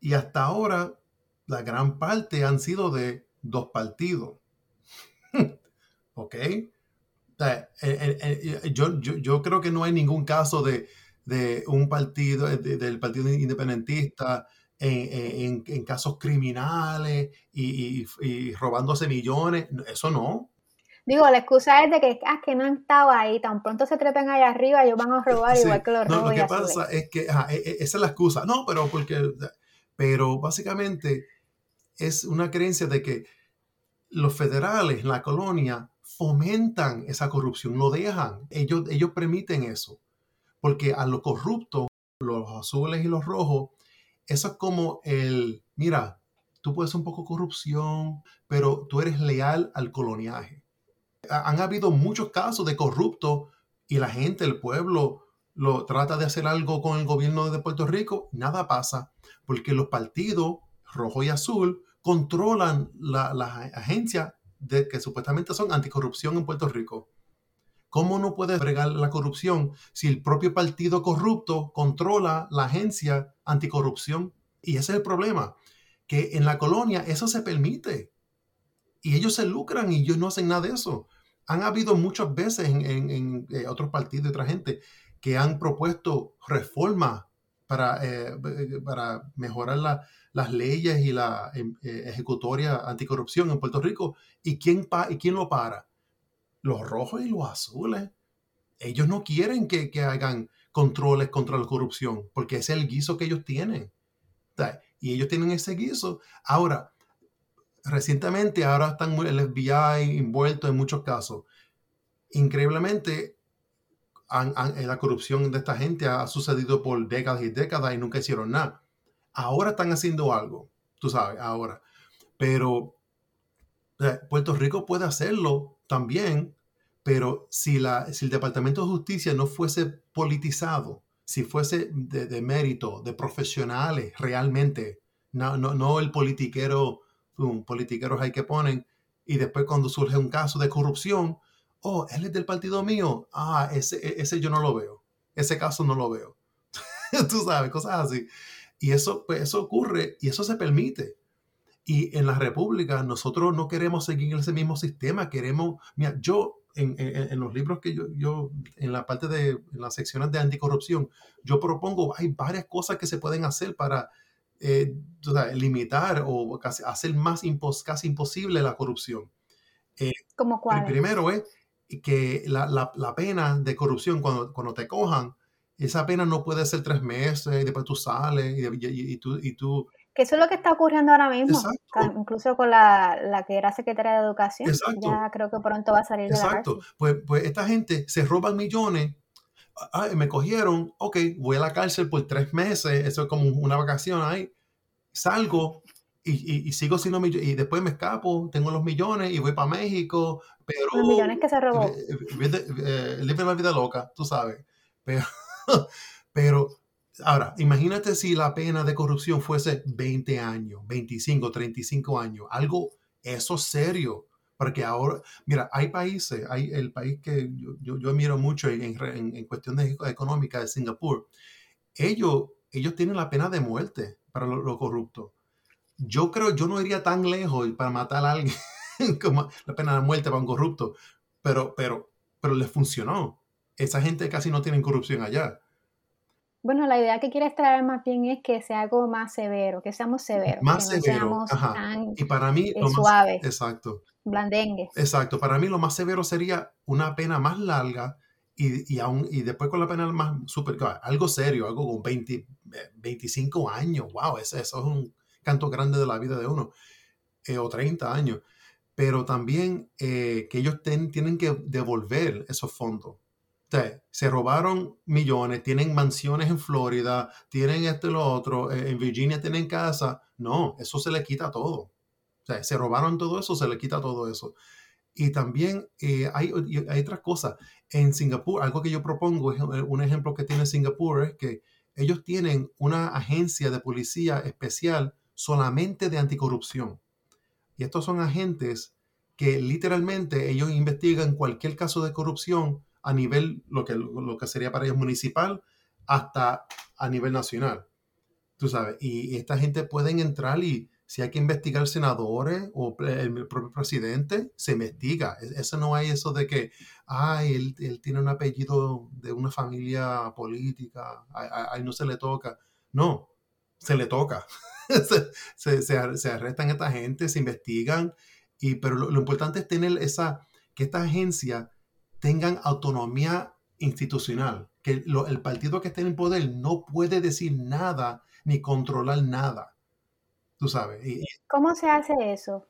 y hasta ahora la gran parte han sido de dos partidos. ¿Ok? yo, yo, creo que no hay ningún caso de, un partido, del Partido Independentista en, casos criminales y, robándose millones. Eso no. Digo, la excusa es de que, ah, que no han estado ahí, tan pronto se trepen allá arriba, ellos van a robar igual que los No, lo que pasa es que e, e, esa es la excusa. No, pero porque, pero básicamente es una creencia de que los federales, la colonia, fomentan esa corrupción, lo dejan, ellos, ellos permiten eso, porque a los corruptos, los azules y los rojos, eso es como el, mira, tú puedes un poco corrupción, pero tú eres leal al coloniaje. Han habido muchos casos de corruptos y la gente, el pueblo, lo trata de hacer algo con el gobierno de Puerto Rico, nada pasa, porque los partidos rojo y azul controlan las agencias de, que supuestamente son anticorrupción en Puerto Rico. ¿Cómo no puede fregar la corrupción si el propio partido corrupto controla la agencia anticorrupción? Y ese es el problema, que en la colonia eso se permite. Y ellos se lucran y ellos no hacen nada de eso. Han habido muchas veces en, eh, otros partidos y otra gente que han propuesto reformas para, eh, para mejorar las leyes y la em, eh, ejecutoria anticorrupción en Puerto Rico. ¿Y quién, ¿Y quién lo para? Los rojos y los azules. Ellos no quieren que, que hagan controles contra la corrupción, porque ese es el guiso que ellos tienen. Y ellos tienen ese guiso. Ahora, recientemente, ahora están el FBI envuelto en muchos casos. Increíblemente, la corrupción de esta gente ha sucedido por décadas y décadas y nunca hicieron nada. Ahora están haciendo algo, tú sabes, ahora. Pero Puerto Rico puede hacerlo también, pero si, la, si el Departamento de Justicia no fuese politizado, si fuese de, mérito, de profesionales realmente, no, no, no el politiquero, politiqueros hay que ponen, y después cuando surge un caso de corrupción, oh, él es del partido mío, ah, ese, e, ese yo no lo veo, ese caso no lo veo. Tú sabes, cosas así. Y eso, pues, eso ocurre y eso se permite. Y en la República nosotros no queremos seguir ese mismo sistema, queremos, mira, yo en, en, los libros que yo, yo, en la parte de en las secciones de anticorrupción, yo propongo, hay varias cosas que se pueden hacer para eh, limitar o casi, hacer más impos, casi imposible la corrupción. Eh, ¿Como cuál? El primero es que la, la, la, pena de corrupción, cuando, cuando te cojan, esa pena no puede ser tres meses y después tú sales y, y, tú, y tú que eso es lo que está ocurriendo ahora mismo, incluso con la, la, que era secretaria de Educación. Exacto. Ya creo que pronto va a salir de Exacto. la Pues, pues esta gente se roban millones. Ay, me cogieron, ok, voy a la cárcel por tres meses, eso es como una vacación ahí. Salgo y, y, sigo siendo millones, y después me escapo, tengo los millones y voy para México, pero... Los millones que se robó. Eh, eh, la vida loca, tú sabes. Pero, pero Ahora, imagínate si la pena de corrupción fuese 20 años, 25, 35 años, algo eso serio, porque ahora, mira, hay países, hay el país que yo, yo, admiro mucho en, en, en cuestiones económicas de Singapur, ellos, ellos tienen la pena de muerte para los lo corruptos. Yo creo, yo no iría tan lejos para matar a alguien como la pena de muerte para un corrupto, pero, pero, pero les funcionó. Esa gente casi no tiene corrupción allá. Bueno, la idea que quieres traer más bien es que sea algo más severo, que seamos severos. Más que severo. Tan, y para mí, lo suave. exacto. Blandengue. Exacto. Para mí, lo más severo sería una pena más larga y, y, aún, y después con la pena más super, algo serio, algo con 20, 25 años. Wow, eso, eso, es un canto grande de la vida de uno. Eh, o 30 años. Pero también eh, que ellos tienen que devolver esos fondos se robaron millones, tienen mansiones en Florida, tienen esto y lo otro, eh, en Virginia tienen casa. No, eso se le quita todo. Se robaron todo eso, se le quita todo eso. Y también eh, hay, hay otras cosas. En Singapur, algo que yo propongo, un ejemplo que tiene Singapur, es que ellos tienen una agencia de policía especial solamente de anticorrupción. Y estos son agentes que literalmente ellos investigan cualquier caso de corrupción a nivel, lo que, lo que sería para ellos municipal, hasta a nivel nacional. Tú sabes, y, esta gente pueden entrar y si hay que investigar senadores o el propio presidente, se investiga. E, eso no hay eso de que, ay, él, él tiene un apellido de una familia política, ahí no se le toca. No, se le toca. se, se, arrestan a esta gente, se investigan, y, pero lo, lo importante es tener esa, que esta agencia tengan autonomía institucional, que el partido que esté en el poder no puede decir nada ni controlar nada. Tú sabes. ¿Cómo se hace eso?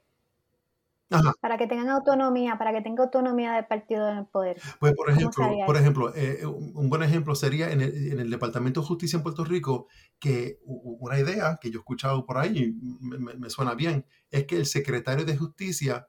Para que tengan autonomía, para que tenga autonomía del partido en el poder. Pues, por ejemplo, por ejemplo eh, un buen ejemplo sería en el, Departamento de Justicia en Puerto Rico, que una idea que yo he escuchado por ahí, me, me suena bien, es que el secretario de Justicia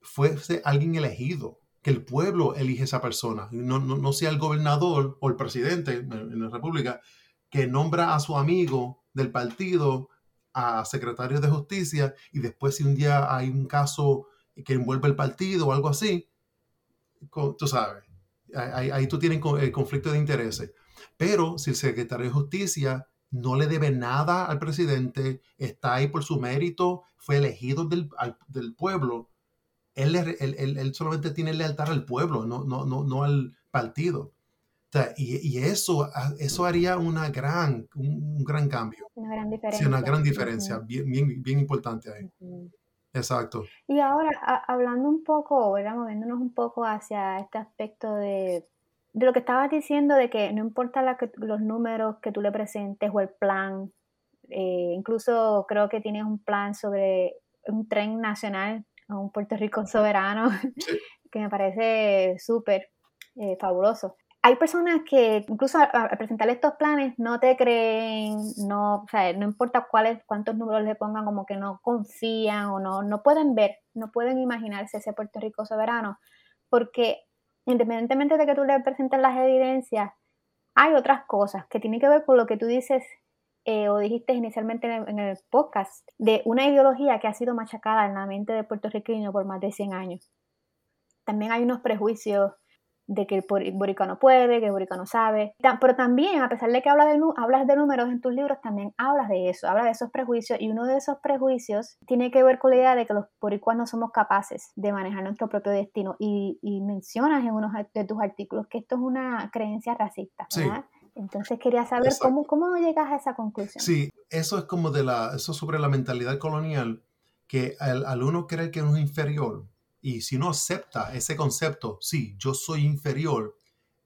fuese alguien elegido que el pueblo elige esa persona, no, no, sea el gobernador o el presidente en la República que nombra a su amigo del partido a secretario de justicia y después si un día hay un caso que envuelve el partido o algo así, tú sabes, ahí, tú tienes el conflicto de intereses. Pero si el secretario de justicia no le debe nada al presidente, está ahí por su mérito, fue elegido del, del pueblo, él, él, solamente tiene lealtad al pueblo, no, no, no, no al partido. y, eso, eso haría una gran, un, gran cambio. Una gran diferencia. Sí, una gran diferencia, bien, bien, bien, importante ahí. Exacto. Y ahora, hablando un poco, ¿verdad? moviéndonos un poco hacia este aspecto de, de lo que estabas diciendo, de que no importa la que, los números que tú le presentes o el plan, eh, incluso creo que tienes un plan sobre un tren nacional a un Puerto Rico soberano, que me parece súper eh, fabuloso. Hay personas que incluso al, presentar estos planes no te creen, no, o sea, no importa cuáles, cuántos números le pongan, como que no confían o no, no pueden ver, no pueden imaginarse ese Puerto Rico soberano, porque independientemente de que tú le presentes las evidencias, hay otras cosas que tienen que ver con lo que tú dices eh, o dijiste inicialmente en el, podcast, de una ideología que ha sido machacada en la mente del puertorriqueño por más de 100 años. También hay unos prejuicios de que el boricano puede, que el boricano sabe, pero también, a pesar de que hablas de, hablas de números en tus libros, también hablas de eso, hablas de esos prejuicios, y uno de esos prejuicios tiene que ver con la idea de que los boricuanos no somos capaces de manejar nuestro propio destino, y, mencionas en uno de tus artículos que esto es una creencia racista, ¿verdad? Entonces quería saber cómo, cómo llegas a esa conclusión. Sí, eso es como de la, eso sobre la mentalidad colonial, que al, uno creer que uno es inferior, y si uno acepta ese concepto, sí, yo soy inferior,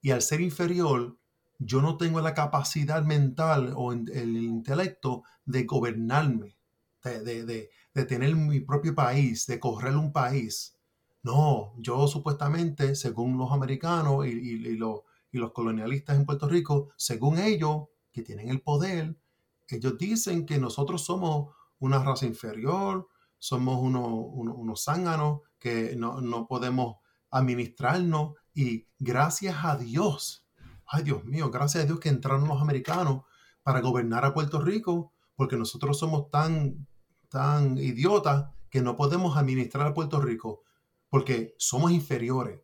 y al ser inferior, yo no tengo la capacidad mental o el intelecto de gobernarme, de, tener mi propio país, de correr un país. No, yo supuestamente, según los americanos y, y los y los colonialistas en Puerto Rico, según ellos, que tienen el poder, ellos dicen que nosotros somos una raza inferior, somos unos, unos, zánganos, que no, podemos administrarnos y gracias a Dios, ay Dios mío, gracias a Dios que entraron los americanos para gobernar a Puerto Rico, porque nosotros somos tan, tan idiotas que no podemos administrar a Puerto Rico, porque somos inferiores.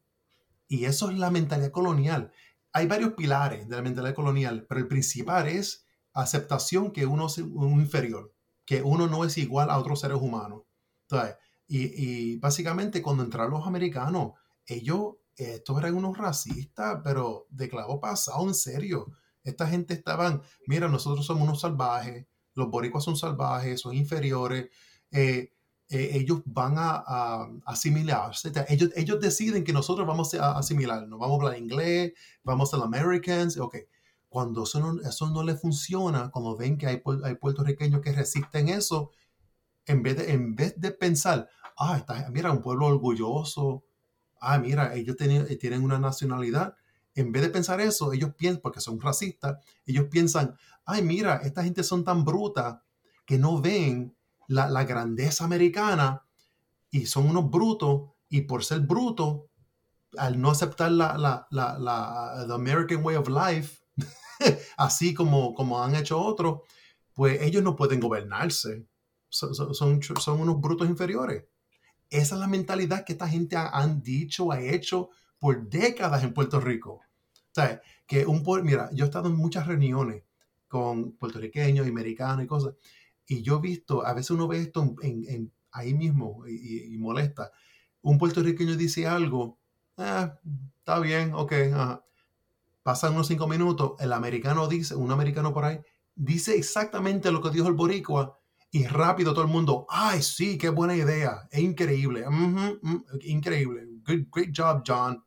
Y eso es la mentalidad colonial hay varios pilares de la mentalidad colonial, pero el principal es aceptación que uno es un inferior, que uno no es igual a otros seres humanos. Entonces, y, básicamente cuando entraron los americanos, ellos, estos eran unos racistas, pero de clavo pasado, en serio. Esta gente estaban, mira, nosotros somos unos salvajes, los boricuas son salvajes, son inferiores. Eh, eh, ellos van a, asimilarse. Ellos, ellos deciden que nosotros vamos a asimilarnos, vamos a hablar inglés, vamos a ser Americans, ok. Cuando eso no, eso no le funciona, cuando ven que hay, hay puertorriqueños que resisten eso, en vez de, en vez de pensar, ah, está, mira, un pueblo orgulloso, ah, mira, ellos tienen, tienen una nacionalidad, en vez de pensar eso, ellos piensan, porque son racistas, ellos piensan, ay, mira, esta gente son tan brutas que no ven la, grandeza americana y son unos brutos y por ser brutos, al no aceptar la, la, la, American Way of Life, así como, como han hecho otros, pues ellos no pueden gobernarse. Son, son, unos brutos inferiores. Esa es la mentalidad que esta gente ha, han dicho, ha hecho por décadas en Puerto Rico. O que un, mira, yo he estado en muchas reuniones con puertorriqueños y americanos y cosas, y yo he visto, a veces uno ve esto en, ahí mismo y, molesta. Un puertorriqueño dice algo, ah, está bien, ok, pasan unos cinco minutos, el americano dice, un americano por ahí, dice exactamente lo que dijo el boricua y rápido todo el mundo, ay, sí, qué buena idea, es increíble, increíble, good, great job, John.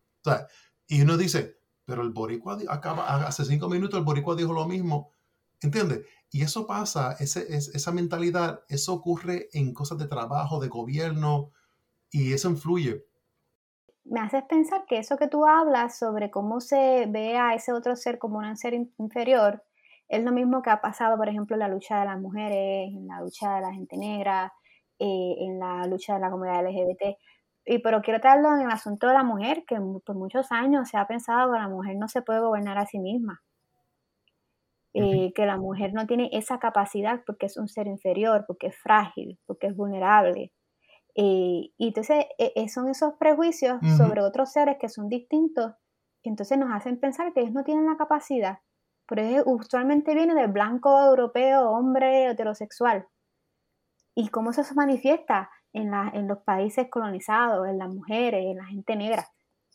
y uno dice, pero el boricua acaba, hace cinco minutos el boricua dijo lo mismo, ¿entiendes? Y eso pasa, esa mentalidad, eso ocurre en cosas de trabajo, de gobierno, y eso influye. Me haces pensar que eso que tú hablas sobre cómo se ve a ese otro ser como un ser inferior, es lo mismo que ha pasado, por ejemplo, en la lucha de las mujeres, en la lucha de la gente negra, eh, en la lucha de la comunidad LGBT. y, pero quiero traerlo en el asunto de la mujer, que por muchos años se ha pensado que la mujer no se puede gobernar a sí misma. Eh, que la mujer no tiene esa capacidad porque es un ser inferior, porque es frágil, porque es vulnerable. Eh, y entonces e, son esos prejuicios sobre otros seres que son distintos, que entonces nos hacen pensar que ellos no tienen la capacidad. Pero usualmente viene del blanco europeo, hombre heterosexual. ¿Y cómo eso se manifiesta? en, en los países colonizados, en las mujeres, en la gente negra,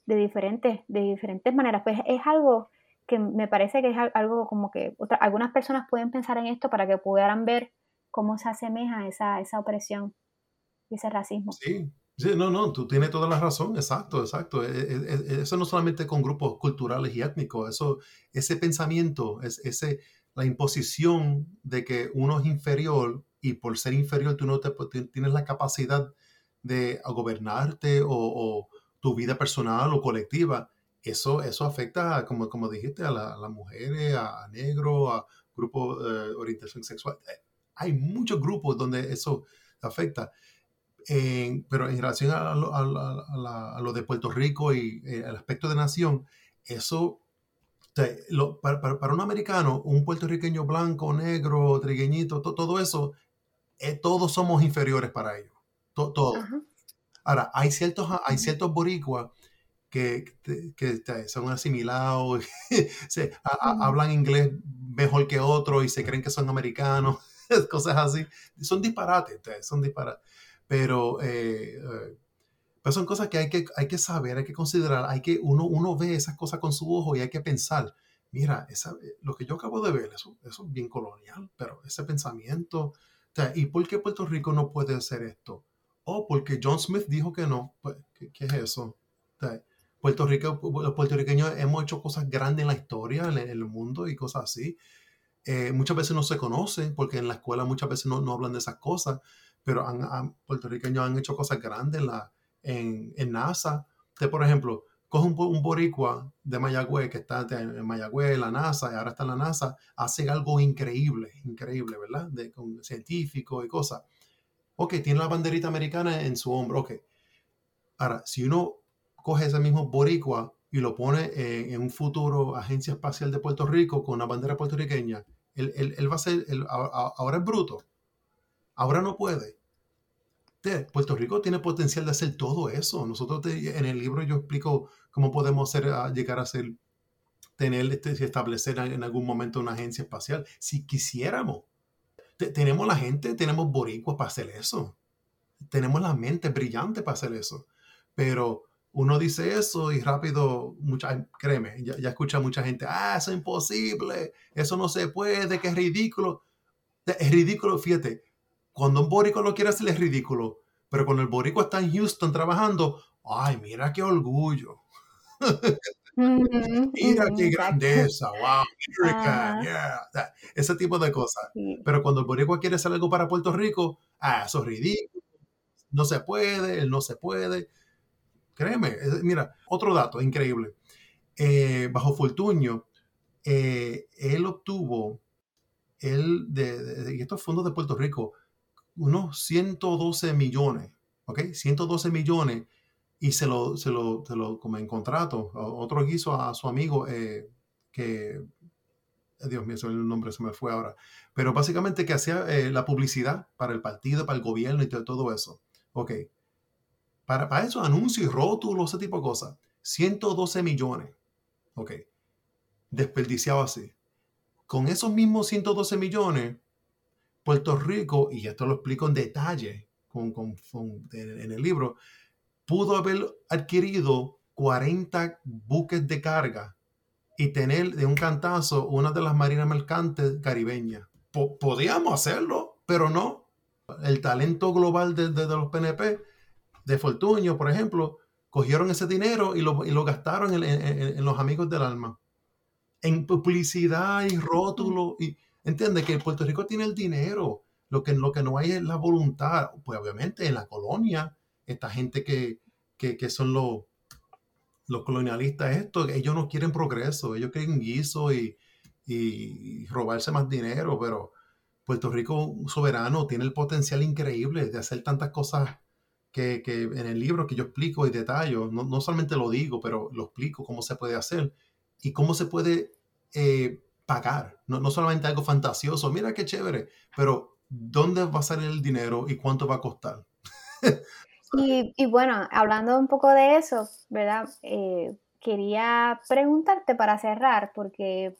de diferentes, de diferentes maneras. Pues es algo que me parece que es algo como que algunas personas pueden pensar en esto para que pudieran ver cómo se asemeja esa, esa opresión y ese racismo. Sí, no, no, tú tienes toda la razón, exacto, exacto. E, e, e, eso no solamente con grupos culturales y étnicos, eso, ese pensamiento, es, ese, la imposición de que uno es inferior y por ser inferior tú no te, tienes la capacidad de gobernarte o, tu vida personal o colectiva, eso, eso afecta, como, como dijiste, a, las mujeres, a, negros, a grupos de orientación sexual. Eh, hay muchos grupos donde eso afecta. pero en relación a, lo de Puerto Rico y eh, el aspecto de nación, eso, para, un americano, un puertorriqueño blanco, negro, trigueñito, todo eso eh, todos somos inferiores para ellos. todos. Ahora, hay ciertos, hay ciertos boricuas que, que, son asimilados, se, hablan inglés mejor que otros y se creen que son americanos, cosas así. Son disparates, son disparates. Pero, eh, eh, pero son cosas que hay, que hay que saber, hay que considerar, hay que, uno, uno ve esas cosas con su ojo y hay que pensar, mira, esa, lo que yo acabo de ver, eso, eso es bien colonial, pero ese pensamiento, ¿y por qué Puerto Rico no puede hacer esto? Oh, porque John Smith dijo que no. Pues, ¿Qué, es eso? Puerto Rico, los puertorriqueños hemos hecho cosas grandes en la historia, en, el mundo y cosas así. Eh, muchas veces no se conocen porque en la escuela muchas veces no, no hablan de esas cosas, pero han, puertorriqueños han hecho cosas grandes en, la, en, en NASA. por ejemplo, coge un, boricua de Mayagüez, que está en Mayagüez, la NASA, y ahora está en la NASA, hace algo increíble, increíble, ¿verdad? De, con científico y cosas. Ok, tiene la banderita americana en su hombro, ok. Ahora, si uno coge ese mismo boricua y lo pone en, un futuro Agencia Espacial de Puerto Rico con una bandera puertorriqueña, él, él va a ser, ahora es bruto, ahora no puede Puerto Rico tiene potencial de hacer todo eso. Nosotros en el libro yo explico cómo podemos hacer, llegar a ser, tener, este, establecer en algún momento una agencia espacial, si quisiéramos. tenemos la gente, tenemos boricuas para hacer eso. Tenemos la mente brillante para hacer eso. Pero uno dice eso y rápido, mucha, créeme, ya, ya escucha mucha gente, ah, eso es imposible, eso no se puede, que es ridículo. Es ridículo, fíjate, cuando un boricua lo quiere hacer es ridículo, pero cuando el boricua está en Houston trabajando, ay, mira qué orgullo. mira qué grandeza, wow, America, yeah, ese tipo de cosas. Pero cuando el boricua quiere hacer algo para Puerto Rico, ah, eso es ridículo, no se puede, él no se puede. Créeme, mira, otro dato increíble. Eh, bajo Fortuño, eh, él obtuvo, él de, de, estos fondos de Puerto Rico, unos 112 millones, ¿ok? 112 millones y se lo, se lo, se lo como en contrato, otro guiso a su amigo eh, que, eh, Dios mío, el nombre se me fue ahora, pero básicamente que hacía la publicidad para el partido, para el gobierno y todo, eso, ¿ok? Para, para eso, anuncios, rótulos, ese tipo de cosas, 112 millones, ¿ok? Desperdiciado así. Con esos mismos 112 millones, Puerto Rico, y esto lo explico en detalle con, en el libro, pudo haber adquirido 40 buques de carga y tener de un cantazo una de las marinas mercantes caribeñas. podíamos hacerlo, pero no. El talento global de, los PNP, de Fortuño, por ejemplo, cogieron ese dinero y lo, y lo gastaron en, en, los amigos del alma. En publicidad y rótulo. Y, Entiende que Puerto Rico tiene el dinero, lo que, lo que no hay es la voluntad. Pues obviamente en la colonia, esta gente que, son los, los colonialistas, esto, ellos no quieren progreso, ellos quieren guiso y, robarse más dinero, pero Puerto Rico soberano tiene el potencial increíble de hacer tantas cosas que, en el libro que yo explico y detallo, no, solamente lo digo, pero lo explico cómo se puede hacer y cómo se puede eh, pagar. No, no solamente algo fantasioso, mira qué chévere, pero ¿dónde va a salir el dinero y cuánto va a costar? y, bueno, hablando un poco de eso, ¿verdad? Eh, quería preguntarte para cerrar, porque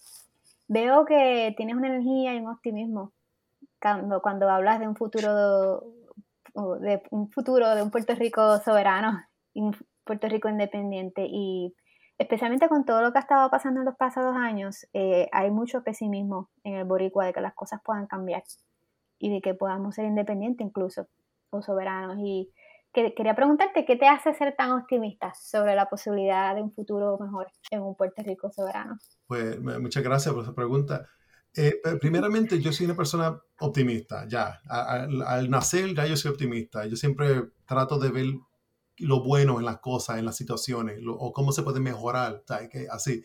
veo que tienes una energía y un optimismo cuando, cuando hablas de un futuro de un futuro de un Puerto Rico soberano, un Puerto Rico independiente y especialmente con todo lo que ha estado pasando en los pasados años, eh, hay mucho pesimismo en el boricua de que las cosas puedan cambiar y de que podamos ser independientes incluso o soberanos. Y quería preguntarte, ¿qué te hace ser tan optimista sobre la posibilidad de un futuro mejor en un Puerto Rico soberano? Pues muchas gracias por esa pregunta. Eh, primeramente, yo soy una persona optimista, ya. Al, nacer ya yo soy optimista. Yo siempre trato de ver lo bueno en las cosas, en las situaciones, o cómo se puede mejorar, así.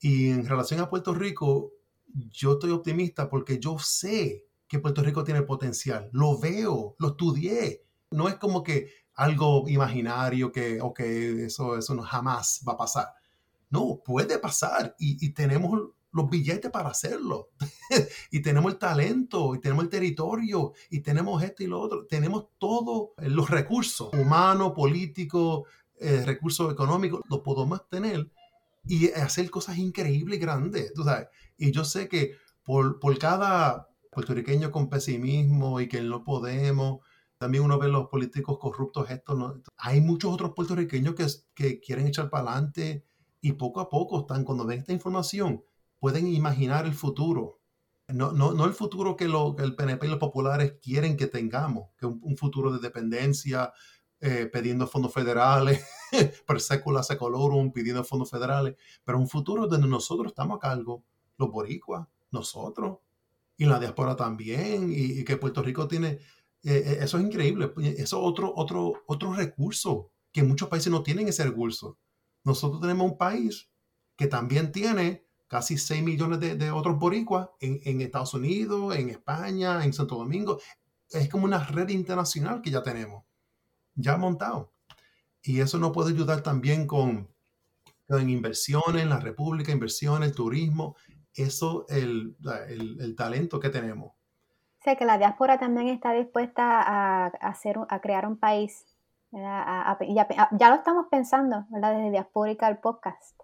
Y en relación a Puerto Rico, yo estoy optimista porque yo sé que Puerto Rico tiene potencial. Lo veo, lo estudié. No es como que algo imaginario que, ok, eso, eso no jamás va a pasar. No, puede pasar y, y tenemos los billetes para hacerlo. y tenemos el talento, y tenemos el territorio, y tenemos esto y lo otro. Tenemos todos los recursos humanos, políticos, eh, recursos económicos, los podemos tener y hacer cosas increíbles y grandes. ¿tú sabes? Y yo sé que por, por cada puertorriqueño con pesimismo y que no podemos, también uno ve los políticos corruptos, esto no. Hay muchos otros puertorriqueños que, que quieren echar para adelante y poco a poco están, cuando ven esta información, pueden imaginar el futuro. No, no, no el futuro que, lo, el PNP y los populares quieren que tengamos, que un, un futuro de dependencia, eh, pidiendo fondos federales, per secula secolorum, pidiendo fondos federales, pero un futuro donde nosotros estamos a cargo, los boricuas, nosotros, y la diáspora también, y, que Puerto Rico tiene, eh, eh, eso es increíble, eso es otro, otro, otro recurso, que muchos países no tienen ese recurso. Nosotros tenemos un país que también tiene casi 6 millones de, otros boricuas en, Estados Unidos, en España, en Santo Domingo. Es como una red internacional que ya tenemos, ya montado. Y eso nos puede ayudar también con, inversiones en la República, inversiones, el turismo, eso, el, el, talento que tenemos. Sé que la diáspora también está dispuesta a, hacer, a crear un país. ya, lo estamos pensando, ¿verdad? Desde Diaspórica el podcast.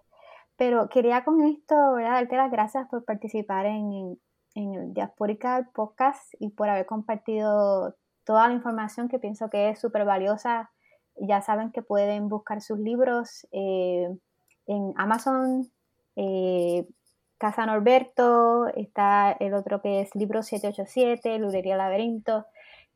Pero quería con esto, ¿verdad? Darte las gracias por participar en, en, el Diasporica Podcast y por haber compartido toda la información que pienso que es súper valiosa. Ya saben que pueden buscar sus libros eh, en Amazon, eh, Casa Norberto, está el otro que es Libro 787, Librería Laberinto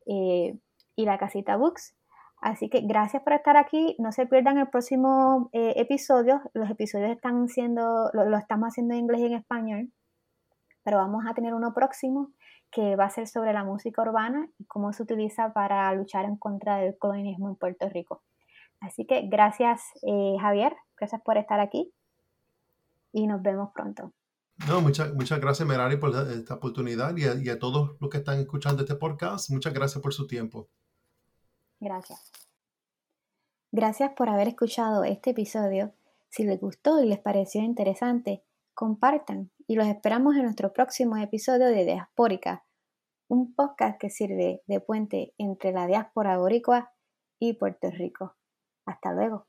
eh, y La Casita Books. Así que gracias por estar aquí. No se pierdan el próximo eh, episodio. Los episodios están siendo, lo, estamos haciendo en inglés y en español, pero vamos a tener uno próximo que va a ser sobre la música urbana y cómo se utiliza para luchar en contra del colonialismo en Puerto Rico. Así que gracias eh, Javier, gracias por estar aquí y nos vemos pronto. No, muchas, muchas gracias Merari por esta oportunidad y y a todos los que están escuchando este podcast, muchas gracias por su tiempo. Gracias. Gracias por haber escuchado este episodio. Si les gustó y les pareció interesante, compartan y los esperamos en nuestro próximo episodio de Diaspórica, un podcast que sirve de puente entre la diáspora boricua y Puerto Rico. Hasta luego.